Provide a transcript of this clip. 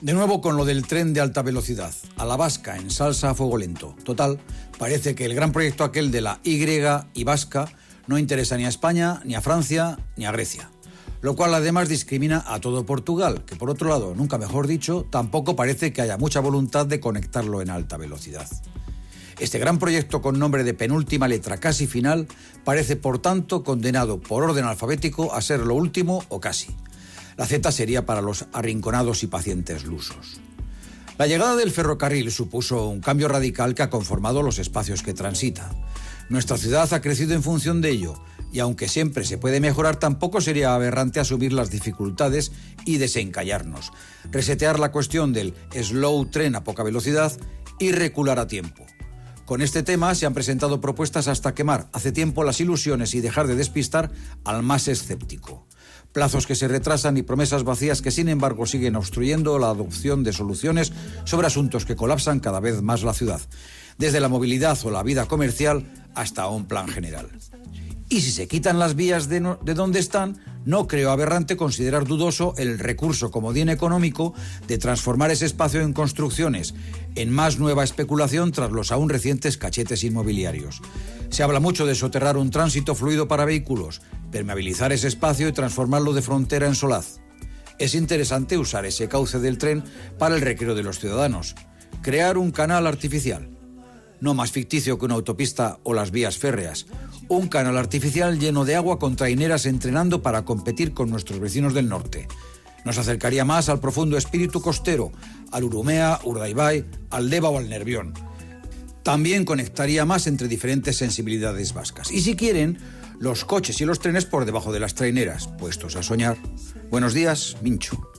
De nuevo con lo del tren de alta velocidad, a la vasca en salsa a fuego lento. Total, parece que el gran proyecto aquel de la Y y vasca no interesa ni a España, ni a Francia, ni a Grecia. Lo cual además discrimina a todo Portugal, que por otro lado, nunca mejor dicho, tampoco parece que haya mucha voluntad de conectarlo en alta velocidad. Este gran proyecto con nombre de penúltima letra casi final parece por tanto condenado por orden alfabético a ser lo último o casi. La Z sería para los arrinconados y pacientes lusos. La llegada del ferrocarril supuso un cambio radical que ha conformado los espacios que transita. Nuestra ciudad ha crecido en función de ello, y aunque siempre se puede mejorar, tampoco sería aberrante asumir las dificultades y desencallarnos, resetear la cuestión del slow tren a poca velocidad y recular a tiempo. Con este tema se han presentado propuestas hasta quemar hace tiempo las ilusiones y dejar de despistar al más escéptico plazos que se retrasan y promesas vacías que sin embargo siguen obstruyendo la adopción de soluciones sobre asuntos que colapsan cada vez más la ciudad, desde la movilidad o la vida comercial hasta un plan general. Y si se quitan las vías de, donde están, no creo aberrante considerar dudoso el recurso comodín económico de transformar ese espacio en construcciones, en más nueva especulación tras los aún recientes cachetes inmobiliarios. Se habla mucho de soterrar un tránsito fluido para vehículos, permeabilizar ese espacio y transformarlo de frontera en solaz. Es interesante usar ese cauce del tren para el recreo de los ciudadanos. Crear un canal artificial. No más ficticio que una autopista o las vías férreas. Un canal artificial lleno de agua con traineras entrenando para competir con nuestros vecinos del norte. Nos acercaría más al profundo espíritu costero, al Urumea, Urdaibai, al Deva o al Nervión. También conectaría más entre diferentes sensibilidades vascas. Y si quieren, los coches y los trenes por debajo de las traineras, puestos a soñar. Buenos días, Mincho.